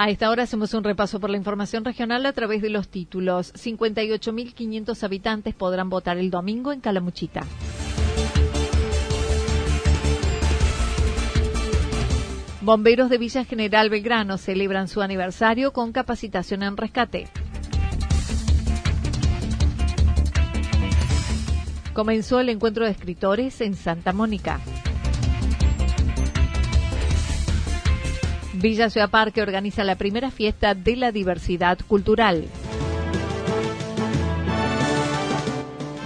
A esta hora hacemos un repaso por la información regional a través de los títulos. 58.500 habitantes podrán votar el domingo en Calamuchita. Bomberos de Villa General Belgrano celebran su aniversario con capacitación en rescate. Comenzó el encuentro de escritores en Santa Mónica. Villa Ciudad Parque organiza la primera fiesta de la diversidad cultural.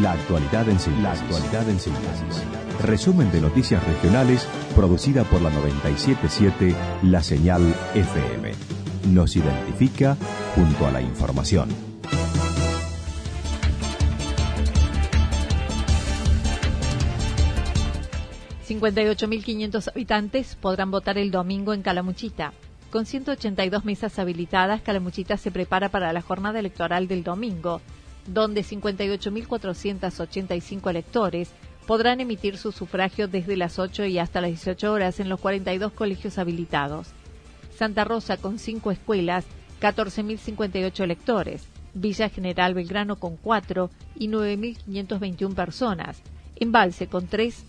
La actualidad en síntesis. Resumen de noticias regionales producida por la 977 La Señal FM. Nos identifica junto a la información. 58.500 habitantes podrán votar el domingo en Calamuchita. Con 182 mesas habilitadas, Calamuchita se prepara para la jornada electoral del domingo, donde 58.485 electores podrán emitir su sufragio desde las 8 y hasta las 18 horas en los 42 colegios habilitados. Santa Rosa con 5 escuelas, 14.058 electores. Villa General Belgrano con 4 y 9.521 personas. Embalse con 3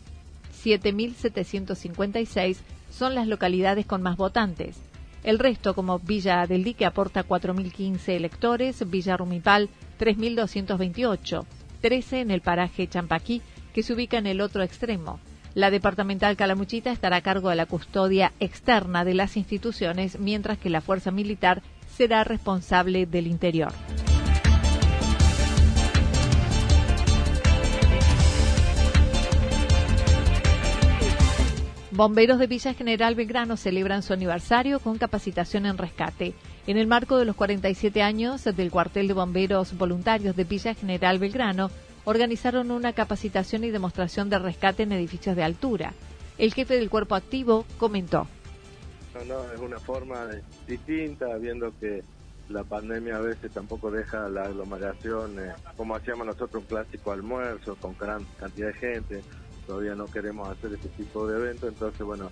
7.756 son las localidades con más votantes. El resto, como Villa del Dique, aporta 4.015 electores, Villa Rumipal 3.228, 13 en el paraje Champaquí, que se ubica en el otro extremo. La departamental Calamuchita estará a cargo de la custodia externa de las instituciones, mientras que la fuerza militar será responsable del interior. Bomberos de Villa General Belgrano celebran su aniversario con capacitación en rescate. En el marco de los 47 años del cuartel de bomberos voluntarios de Villa General Belgrano, organizaron una capacitación y demostración de rescate en edificios de altura. El jefe del cuerpo activo comentó. No, es una forma distinta, viendo que la pandemia a veces tampoco deja la aglomeración, como hacíamos nosotros un clásico almuerzo con gran cantidad de gente todavía no queremos hacer este tipo de evento, entonces bueno,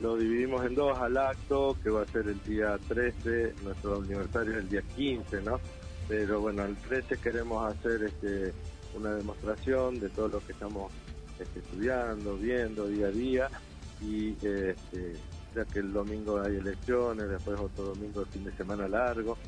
lo dividimos en dos al acto, que va a ser el día 13, nuestro aniversario es el día 15, ¿no? Pero bueno, el 13 queremos hacer este, una demostración de todo lo que estamos este, estudiando, viendo día a día, y este, ya que el domingo hay elecciones, después otro domingo fin de semana largo,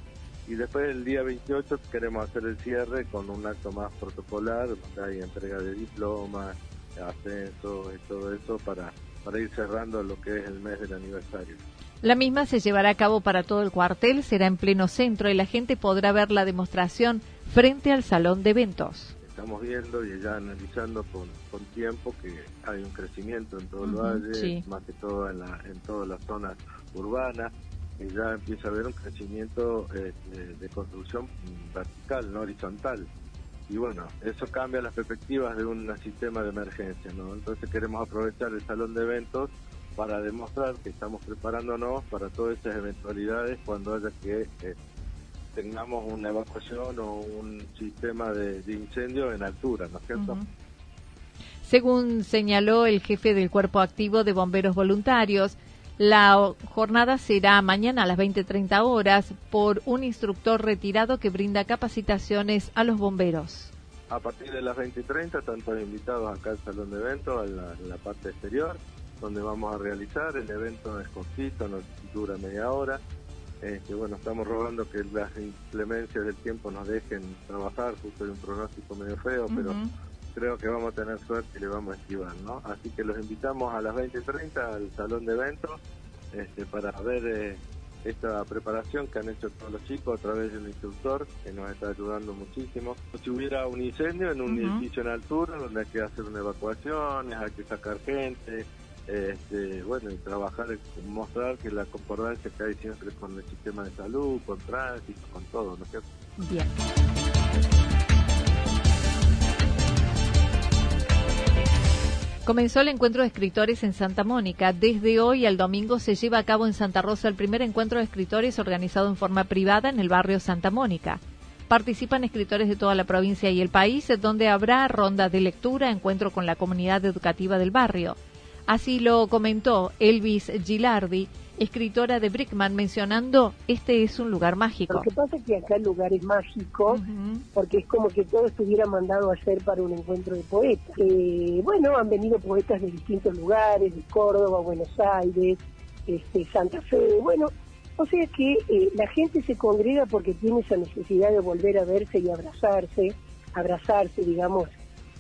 y después el día 28 queremos hacer el cierre con un acto más protocolar, donde hay entrega de diplomas, ascenso y todo eso para, para ir cerrando lo que es el mes del aniversario. La misma se llevará a cabo para todo el cuartel, será en pleno centro y la gente podrá ver la demostración frente al salón de eventos. Estamos viendo y ya analizando con, con tiempo que hay un crecimiento en todo el valle, más que todo en, la, en todas las zonas urbanas, y ya empieza a haber un crecimiento eh, de construcción vertical, no horizontal y bueno, eso cambia las perspectivas de un sistema de emergencia, ¿no? Entonces queremos aprovechar el salón de eventos para demostrar que estamos preparándonos para todas esas eventualidades cuando haya que eh, tengamos una evacuación o un sistema de, incendio en altura, ¿no es cierto? Según señaló el jefe del Cuerpo Activo de Bomberos Voluntarios, La jornada será mañana a las 20.30 horas por un instructor retirado que brinda capacitaciones a los bomberos. A partir de las 20.30 están todos invitados acá al salón de eventos, en la, parte exterior, donde vamos a realizar. El evento es cortito, no dura media hora. Este, bueno, estamos rogando que las inclemencias del tiempo nos dejen trabajar, justo hay un pronóstico medio feo, pero creo que vamos a tener suerte y le vamos a esquivar, ¿no? Así que los invitamos a las 20.30 al salón de eventos este, para ver eh, esta preparación que han hecho todos los chicos a través del instructor que nos está ayudando muchísimo. Si hubiera un incendio en un edificio en altura donde hay que hacer una evacuación, hay que sacar gente, este, bueno, y trabajar, mostrar que la concordancia que hay siempre con el sistema de salud, con tránsito, con todo, ¿no es cierto? Bien. Comenzó el encuentro de escritores en Santa Mónica. Desde hoy al domingo se lleva a cabo en Santa Rosa el primer encuentro de escritores organizado en forma privada en el barrio Santa Mónica. Participan escritores de toda la provincia y el país, donde habrá ronda de lectura, encuentro con la comunidad educativa del barrio. Así lo comentó Elvis Gilardi, escritora de Brickman, mencionando, este es un lugar mágico. Lo que pasa es que acá el lugar es mágico, porque es como que todo estuviera mandado a hacer para un encuentro de poetas. Eh, bueno, han venido poetas de distintos lugares, de Córdoba, Buenos Aires, este, Santa Fe, bueno, o sea que eh, la gente se congrega porque tiene esa necesidad de volver a verse y abrazarse, abrazarse, digamos,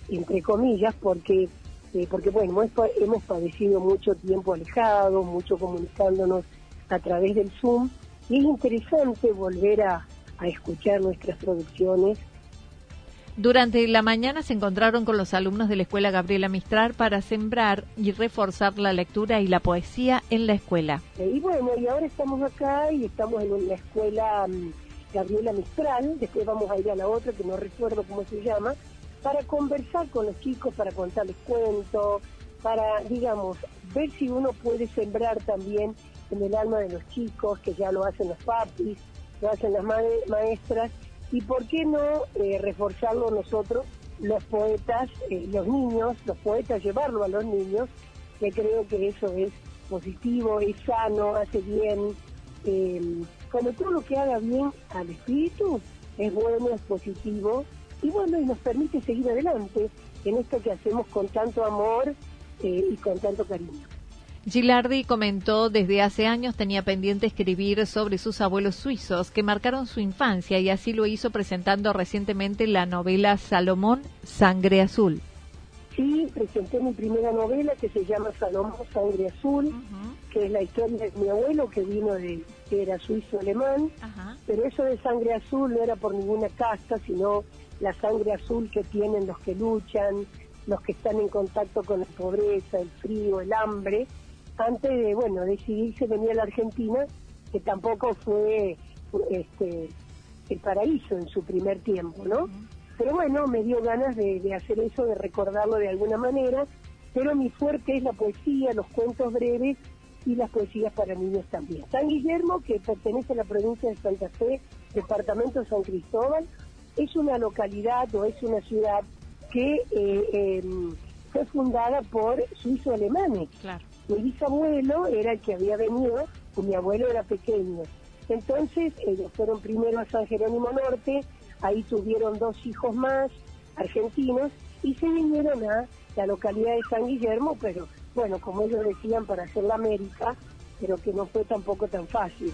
entre comillas, porque este, porque bueno, hemos padecido mucho tiempo alejado, mucho comunicándonos a través del Zoom, y es interesante volver a, escuchar nuestras producciones. Durante la mañana se encontraron con los alumnos de la Escuela Gabriela Mistral para sembrar y reforzar la lectura y la poesía en la escuela. Eh, y bueno, y ahora estamos acá y estamos en la Escuela mm, Gabriela Mistral, después vamos a ir a la otra que no recuerdo cómo se llama, para conversar con los chicos, para contarles cuentos, para, digamos, ver si uno puede sembrar también en el alma de los chicos, que ya lo hacen los papis, lo hacen las maestras, y por qué no eh, reforzarlo nosotros, los poetas, eh, los niños, los poetas, llevarlo a los niños, que creo que eso es positivo, es sano, hace bien, eh, como todo lo que haga bien al espíritu, es bueno, es positivo, y bueno, y nos permite seguir adelante en esto que hacemos con tanto amor eh, y con tanto cariño. Gilardi comentó desde hace años tenía pendiente escribir sobre sus abuelos suizos que marcaron su infancia y así lo hizo presentando recientemente la novela Salomón, Sangre Azul. Sí, presenté mi primera novela que se llama Salomón, Sangre Azul, que es la historia de mi abuelo que vino de, que era suizo alemán, pero eso de Sangre Azul no era por ninguna casta, sino la sangre azul que tienen los que luchan, los que están en contacto con la pobreza, el frío, el hambre, antes de, bueno, decidirse venir a la Argentina, que tampoco fue este, el paraíso en su primer tiempo, ¿no? Pero bueno, me dio ganas de, de hacer eso, de recordarlo de alguna manera, pero mi fuerte es la poesía, los cuentos breves y las poesías para niños también. San Guillermo, que pertenece a la provincia de Santa Fe, departamento de San Cristóbal, es una localidad o es una ciudad que eh, em, fue fundada por suizos alemanes. Claro. Mi bisabuelo era el que había venido, y mi abuelo era pequeño. Entonces ellos fueron primero a San Jerónimo Norte, ahí tuvieron dos hijos más, argentinos, y se vinieron a la localidad de San Guillermo, pero bueno, como ellos decían, para hacer la América, pero que no fue tampoco tan fácil.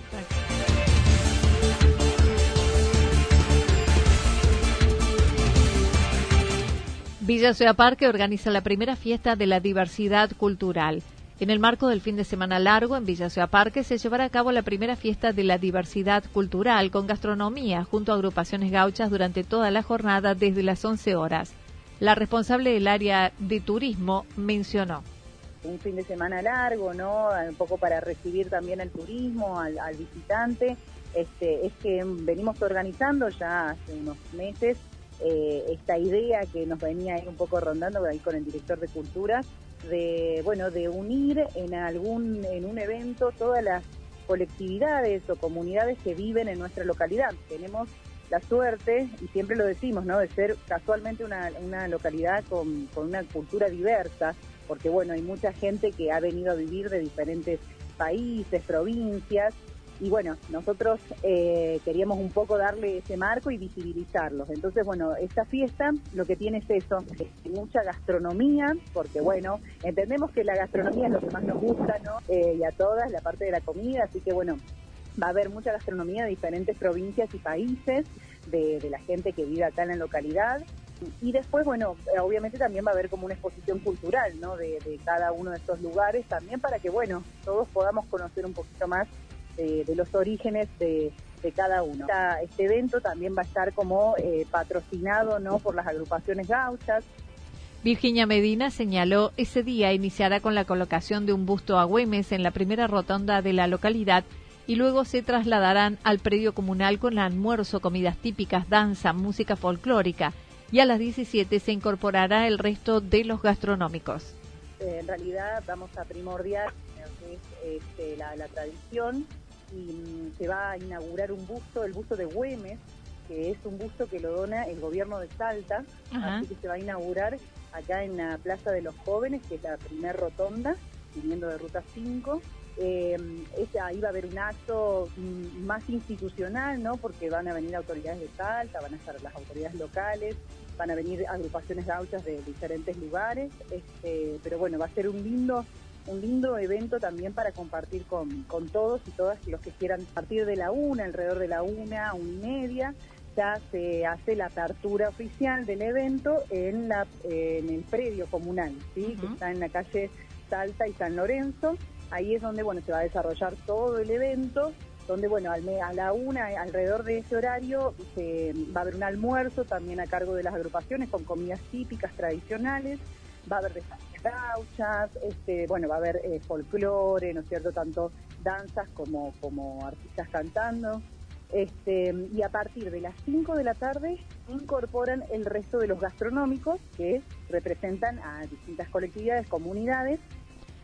Villa Ciudad Parque organiza la primera fiesta de la diversidad cultural. En el marco del fin de semana largo en Villa Ciudad Parque se llevará a cabo la primera fiesta de la diversidad cultural con gastronomía junto a agrupaciones gauchas durante toda la jornada desde las 11 horas. La responsable del área de turismo mencionó. Un fin de semana largo, ¿no? Un poco para recibir también al turismo, al, visitante. Este, es que venimos organizando ya hace unos meses eh, esta idea que nos venía ahí un poco rondando ahí con el director de cultura de bueno de unir en algún en un evento todas las colectividades o comunidades que viven en nuestra localidad tenemos la suerte y siempre lo decimos no de ser casualmente una, una localidad con, con una cultura diversa porque bueno hay mucha gente que ha venido a vivir de diferentes países, provincias. Y bueno, nosotros eh, queríamos un poco darle ese marco y visibilizarlos. Entonces, bueno, esta fiesta lo que tiene es eso, es mucha gastronomía, porque bueno, entendemos que la gastronomía es lo que más nos gusta, ¿no? Eh, y a todas, la parte de la comida, así que bueno, va a haber mucha gastronomía de diferentes provincias y países, de, de la gente que vive acá en la localidad. Y después, bueno, obviamente también va a haber como una exposición cultural, ¿no? De, cada uno de estos lugares, también para que, bueno, todos podamos conocer un poquito más de, los orígenes de, cada uno. este evento también va a estar como eh, patrocinado, ¿no? Por las agrupaciones gauchas. Virginia Medina señaló ese día iniciará con la colocación de un busto a Güemes en la primera rotonda de la localidad y luego se trasladarán al predio comunal con el almuerzo, comidas típicas, danza, música folclórica y a las 17 se incorporará el resto de los gastronómicos. Eh, en realidad vamos a primordiar este, la, tradición y mm, se va a inaugurar un busto, el busto de Güemes, que es un busto que lo dona el gobierno de Salta, así que se va a inaugurar acá en la Plaza de los Jóvenes, que es la primer rotonda, viniendo de Ruta 5, eh, ahí va a haber un acto mm, más institucional, ¿no? Porque van a venir autoridades de Salta, van a estar las autoridades locales, van a venir agrupaciones gauchas de diferentes lugares, este, pero bueno, va a ser un lindo un lindo evento también para compartir con, todos y todas los que quieran. A partir de la una, alrededor de la una, una y media, ya se hace la apertura oficial del evento en, la, en el predio comunal, ¿sí? que está en la calle Salta y San Lorenzo. Ahí es donde bueno se va a desarrollar todo el evento, donde bueno al a la una, alrededor de ese horario, se, va a haber un almuerzo también a cargo de las agrupaciones con comidas típicas tradicionales, va a haber gauchas, este, bueno, va a haber eh, folclore, ¿no es cierto?, tanto danzas como, como artistas cantando. Este, y a partir de las 5 de la tarde incorporan el resto de los gastronómicos que representan a distintas colectividades, comunidades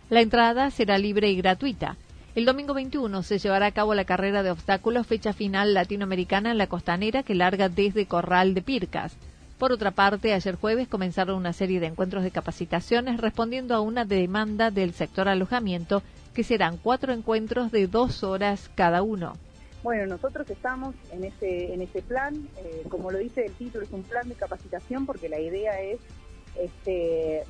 la entrada será libre y gratuita. El domingo 21 se llevará a cabo la carrera de obstáculos, fecha final latinoamericana en la costanera que larga desde Corral de Pircas. Por otra parte, ayer jueves comenzaron una serie de encuentros de capacitaciones respondiendo a una demanda del sector alojamiento, que serán cuatro encuentros de dos horas cada uno. Bueno, nosotros estamos en ese, en ese plan, eh, como lo dice el título, es un plan de capacitación porque la idea es este,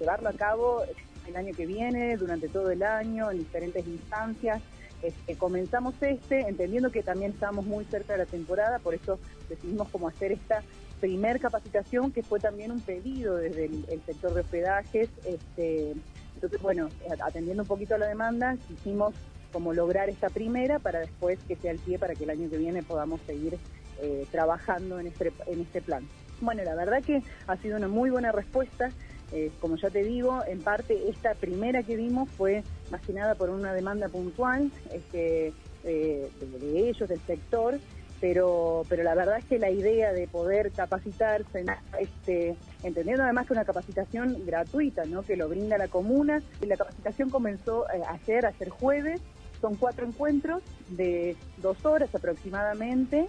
llevarlo a cabo el año que viene, durante todo el año, en diferentes instancias. Este, comenzamos este, entendiendo que también estamos muy cerca de la temporada, por eso decidimos como hacer esta primer capacitación, que fue también un pedido desde el, sector de hospedajes. Este, entonces, bueno, atendiendo un poquito a la demanda, quisimos como lograr esta primera para después que sea el pie para que el año que viene podamos seguir eh, trabajando en este, en este plan. Bueno, la verdad que ha sido una muy buena respuesta. Eh, como ya te digo, en parte esta primera que vimos fue más que nada por una demanda puntual este, de, ellos, del sector, pero, pero la verdad es que la idea de poder capacitarse, este, entendiendo además que una capacitación gratuita, ¿no? que lo brinda la comuna, y la capacitación comenzó eh, ayer, ayer jueves, son cuatro encuentros de dos horas aproximadamente,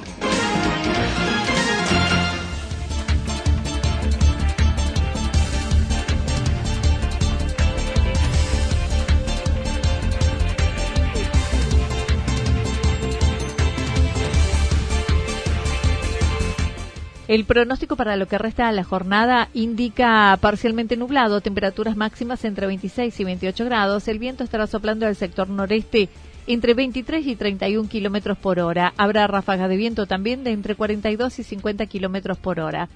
El pronóstico para lo que resta de la jornada indica parcialmente nublado, temperaturas máximas entre 26 y 28 grados. El viento estará soplando del sector noreste entre 23 y 31 kilómetros por hora. Habrá ráfagas de viento también de entre 42 y 50 kilómetros por hora.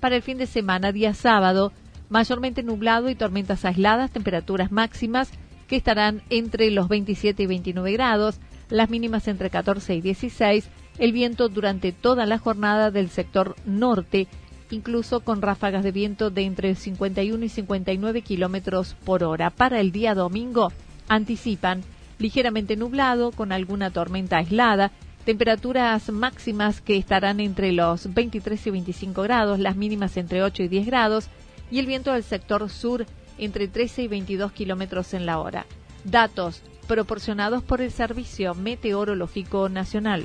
Para el fin de semana, día sábado, mayormente nublado y tormentas aisladas, temperaturas máximas que estarán entre los 27 y 29 grados, las mínimas entre 14 y 16 el viento durante toda la jornada del sector norte, incluso con ráfagas de viento de entre 51 y 59 kilómetros por hora. Para el día domingo, anticipan ligeramente nublado con alguna tormenta aislada Temperaturas máximas que estarán entre los 23 y 25 grados, las mínimas entre 8 y 10 grados y el viento del sector sur entre 13 y 22 kilómetros en la hora. Datos proporcionados por el Servicio Meteorológico Nacional.